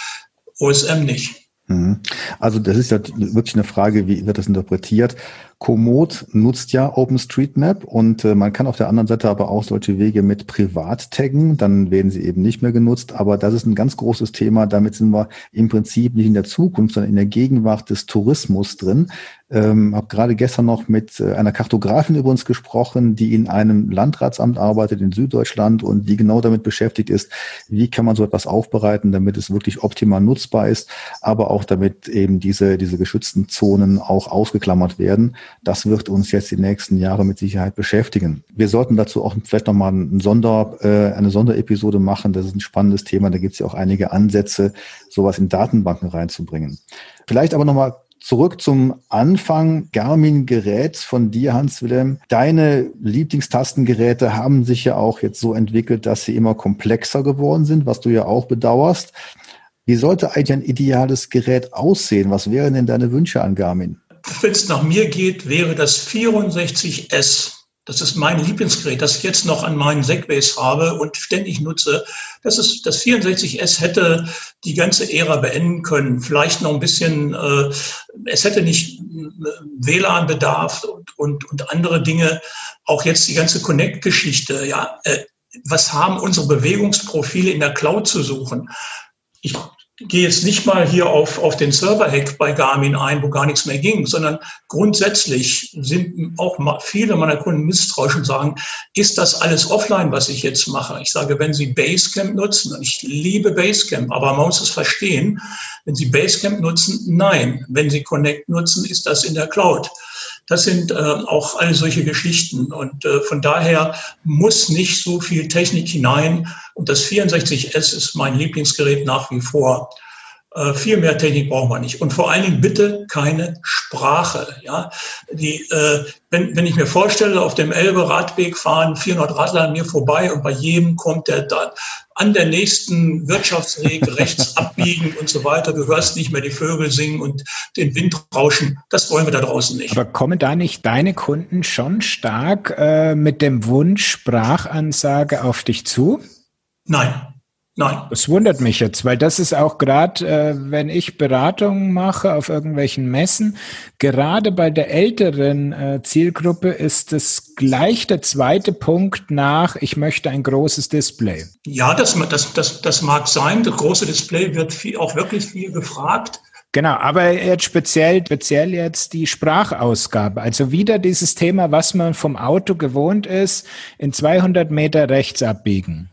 OSM nicht. Mhm. Also das ist ja wirklich eine Frage, wie wird das interpretiert? Komoot nutzt ja OpenStreetMap und äh, man kann auf der anderen Seite aber auch solche Wege mit privat taggen, dann werden sie eben nicht mehr genutzt. Aber das ist ein ganz großes Thema. Damit sind wir im Prinzip nicht in der Zukunft, sondern in der Gegenwart des Tourismus drin. Ähm, habe gerade gestern noch mit äh, einer Kartografin übrigens gesprochen, die in einem Landratsamt arbeitet in Süddeutschland und die genau damit beschäftigt ist, wie kann man so etwas aufbereiten, damit es wirklich optimal nutzbar ist, aber auch damit eben diese, diese geschützten Zonen auch ausgeklammert werden. Das wird uns jetzt die nächsten Jahre mit Sicherheit beschäftigen. Wir sollten dazu auch vielleicht nochmal ein Sonder, äh, eine Sonderepisode machen. Das ist ein spannendes Thema. Da gibt es ja auch einige Ansätze, sowas in Datenbanken reinzubringen. Vielleicht aber nochmal Zurück zum Anfang. Garmin-Gerät von dir, Hans-Wilhelm. Deine Lieblingstastengeräte haben sich ja auch jetzt so entwickelt, dass sie immer komplexer geworden sind, was du ja auch bedauerst. Wie sollte eigentlich ein ideales Gerät aussehen? Was wären denn deine Wünsche an Garmin? Wenn es nach mir geht, wäre das 64S. Das ist mein Lieblingsgerät, das ich jetzt noch an meinen Segways habe und ständig nutze. Das ist das 64S hätte die ganze Ära beenden können. Vielleicht noch ein bisschen, äh, es hätte nicht äh, WLAN-Bedarf und, und, und andere Dinge. Auch jetzt die ganze Connect-Geschichte. Ja, äh, was haben unsere Bewegungsprofile in der Cloud zu suchen? Ich gehe jetzt nicht mal hier auf, auf den Server-Hack bei Garmin ein, wo gar nichts mehr ging, sondern grundsätzlich sind auch viele meiner Kunden misstrauisch und sagen, ist das alles offline, was ich jetzt mache? Ich sage, wenn Sie Basecamp nutzen, und ich liebe Basecamp, aber man muss es verstehen, wenn Sie Basecamp nutzen, nein. Wenn Sie Connect nutzen, ist das in der Cloud. Das sind äh, auch alle solche Geschichten. Und äh, von daher muss nicht so viel Technik hinein. Und das 64S ist mein Lieblingsgerät nach wie vor. Äh, viel mehr Technik brauchen wir nicht. Und vor allen Dingen bitte keine Sprache. Ja, die, äh, wenn, wenn ich mir vorstelle, auf dem Elbe-Radweg fahren 400 Radler an mir vorbei und bei jedem kommt der an der nächsten Wirtschaftsweg rechts abbiegen und so weiter. Du hörst nicht mehr die Vögel singen und den Wind rauschen. Das wollen wir da draußen nicht. Aber kommen da nicht deine Kunden schon stark äh, mit dem Wunsch Sprachansage auf dich zu? Nein, Nein. Das wundert mich jetzt, weil das ist auch gerade, äh, wenn ich Beratungen mache auf irgendwelchen Messen, gerade bei der älteren äh, Zielgruppe ist es gleich der zweite Punkt nach, ich möchte ein großes Display. Ja, das, das, das, das mag sein. Das große Display wird viel, auch wirklich viel gefragt. Genau, aber jetzt speziell, speziell jetzt die Sprachausgabe. Also wieder dieses Thema, was man vom Auto gewohnt ist, in 200 Meter rechts abbiegen.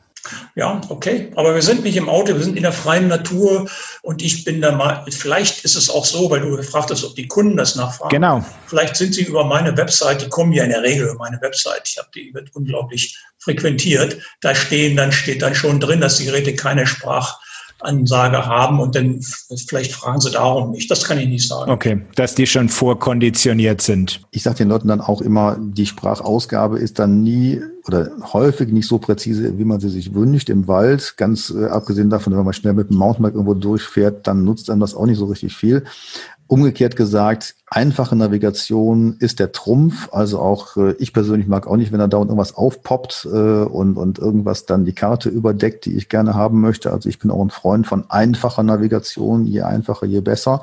Ja, okay. Aber wir sind nicht im Auto, wir sind in der freien Natur und ich bin da mal, vielleicht ist es auch so, weil du gefragt hast, ob die Kunden das nachfragen. Genau. Vielleicht sind sie über meine Website, die kommen ja in der Regel über meine Website. Ich habe die wird unglaublich frequentiert. Da stehen, dann steht dann schon drin, dass die Geräte keine Sprach Ansage haben und dann vielleicht fragen sie darum nicht. Das kann ich nicht sagen. Okay, dass die schon vorkonditioniert sind. Ich sage den Leuten dann auch immer, die Sprachausgabe ist dann nie oder häufig nicht so präzise, wie man sie sich wünscht im Wald. Ganz äh, abgesehen davon, wenn man schnell mit dem Mountainbike irgendwo durchfährt, dann nutzt einem das auch nicht so richtig viel. Umgekehrt gesagt, einfache Navigation ist der Trumpf. Also auch äh, ich persönlich mag auch nicht, wenn da dauernd irgendwas aufpoppt äh, und, und irgendwas dann die Karte überdeckt, die ich gerne haben möchte. Also ich bin auch ein Freund von einfacher Navigation. Je einfacher, je besser.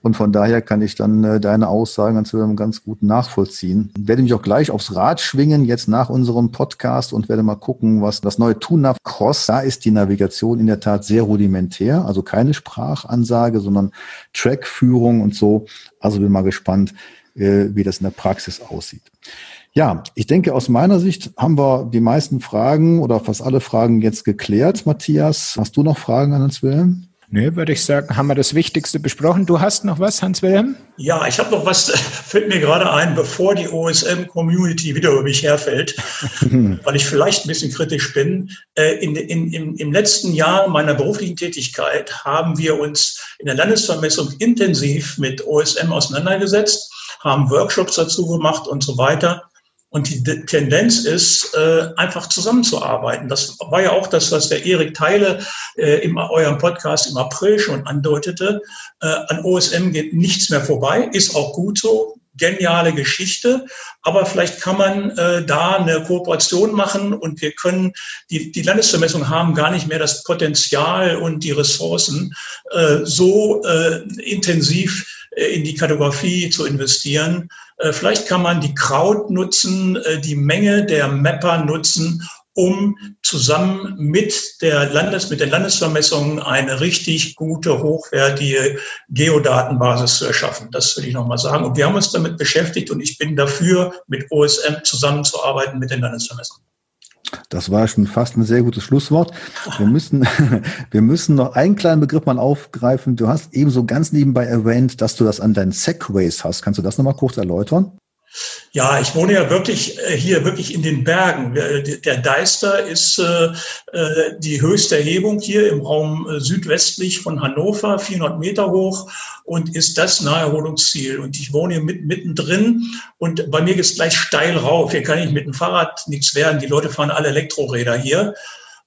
Und von daher kann ich dann äh, deine Aussagen ganz, ganz gut nachvollziehen. Werde mich auch gleich aufs Rad schwingen, jetzt nach unserem Podcast und werde mal gucken, was das neue TUNAV Cross, da ist die Navigation in der Tat sehr rudimentär, also keine Sprachansage, sondern Trackführung und so. Also bin mal gespannt, äh, wie das in der Praxis aussieht. Ja, ich denke, aus meiner Sicht haben wir die meisten Fragen oder fast alle Fragen jetzt geklärt. Matthias, hast du noch Fragen an uns, Wilhelm? Nö, würde ich sagen, haben wir das Wichtigste besprochen. Du hast noch was, Hans-Wilhelm? Ja, ich habe noch was, fällt mir gerade ein, bevor die OSM-Community wieder über mich herfällt, weil ich vielleicht ein bisschen kritisch bin. Äh, in, in, in, Im letzten Jahr meiner beruflichen Tätigkeit haben wir uns in der Landesvermessung intensiv mit OSM auseinandergesetzt, haben Workshops dazu gemacht und so weiter. Und die Tendenz ist, äh, einfach zusammenzuarbeiten. Das war ja auch das, was der Erik Teile äh, in eurem Podcast im April schon andeutete. Äh, an OSM geht nichts mehr vorbei, ist auch gut so. Geniale Geschichte, aber vielleicht kann man äh, da eine Kooperation machen und wir können, die, die Landesvermessungen haben gar nicht mehr das Potenzial und die Ressourcen, äh, so äh, intensiv in die Kartografie zu investieren, äh, vielleicht kann man die Crowd nutzen, äh, die Menge der Mapper nutzen, um zusammen mit der Landes, mit den Landesvermessungen eine richtig gute, hochwertige Geodatenbasis zu erschaffen. Das will ich nochmal sagen. Und wir haben uns damit beschäftigt und ich bin dafür, mit OSM zusammenzuarbeiten mit den Landesvermessungen. Das war schon fast ein sehr gutes Schlusswort. Wir müssen, wir müssen noch einen kleinen Begriff mal aufgreifen. Du hast eben so ganz nebenbei erwähnt, dass du das an deinen Segways hast. Kannst du das nochmal kurz erläutern? Ja, ich wohne ja wirklich äh, hier wirklich in den Bergen. Der Deister ist äh, äh, die höchste Erhebung hier im Raum südwestlich von Hannover, 400 Meter hoch und ist das Naherholungsziel. Und ich wohne hier mittendrin und bei mir geht es gleich steil rauf. Hier kann ich mit dem Fahrrad nichts werden. Die Leute fahren alle Elektroräder hier.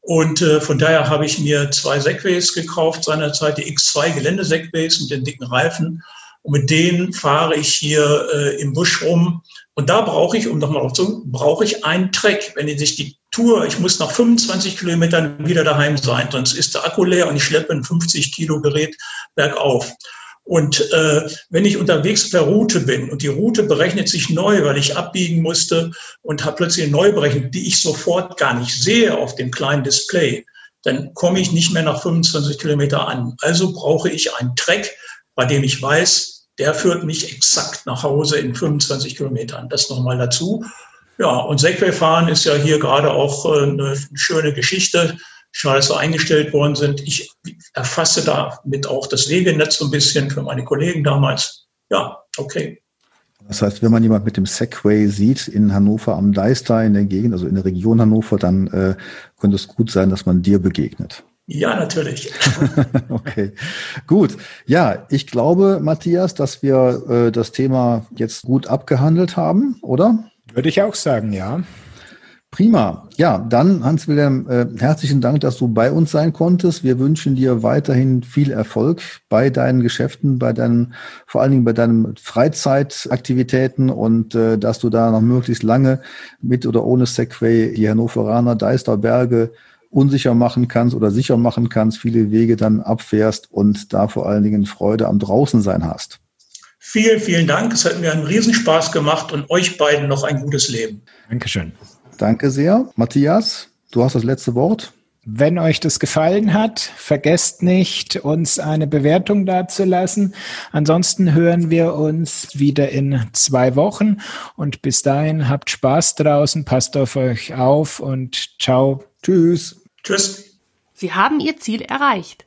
Und äh, von daher habe ich mir zwei Segways gekauft seinerzeit, die X2 Geländesegways mit den dicken Reifen und mit denen fahre ich hier äh, im Busch rum. Und da brauche ich, um nochmal auf zu, brauche ich einen Track. Wenn ich sich die Tour, ich muss nach 25 Kilometern wieder daheim sein, sonst ist der Akku leer und ich schleppe ein 50 Kilo Gerät bergauf. Und äh, wenn ich unterwegs per Route bin und die Route berechnet sich neu, weil ich abbiegen musste und habe plötzlich eine Neuberechnung, die ich sofort gar nicht sehe auf dem kleinen Display, dann komme ich nicht mehr nach 25 Kilometer an. Also brauche ich einen Track, bei dem ich weiß, der führt mich exakt nach Hause in 25 Kilometern. Das nochmal dazu. Ja, und Segway-Fahren ist ja hier gerade auch äh, eine schöne Geschichte. Schade, dass so eingestellt worden sind. Ich erfasse damit auch das Wegenetz so ein bisschen für meine Kollegen damals. Ja, okay. Das heißt, wenn man jemand mit dem Segway sieht in Hannover am Deister in der Gegend, also in der Region Hannover, dann äh, könnte es gut sein, dass man dir begegnet. Ja, natürlich. okay, gut. Ja, ich glaube, Matthias, dass wir äh, das Thema jetzt gut abgehandelt haben, oder? Würde ich auch sagen, ja. Prima. Ja, dann Hans-Wilhelm, äh, herzlichen Dank, dass du bei uns sein konntest. Wir wünschen dir weiterhin viel Erfolg bei deinen Geschäften, bei deinen, vor allen Dingen bei deinen Freizeitaktivitäten und äh, dass du da noch möglichst lange mit oder ohne Segway die Hannoveraner Deister Berge unsicher machen kannst oder sicher machen kannst, viele Wege dann abfährst und da vor allen Dingen Freude am Draußensein hast. Vielen, vielen Dank. Es hat mir einen Riesenspaß gemacht und euch beiden noch ein gutes Leben. Dankeschön. Danke sehr. Matthias, du hast das letzte Wort. Wenn euch das gefallen hat, vergesst nicht, uns eine Bewertung dazulassen. Ansonsten hören wir uns wieder in zwei Wochen und bis dahin habt Spaß draußen, passt auf euch auf und ciao. Tschüss. Tschüss. Sie haben Ihr Ziel erreicht.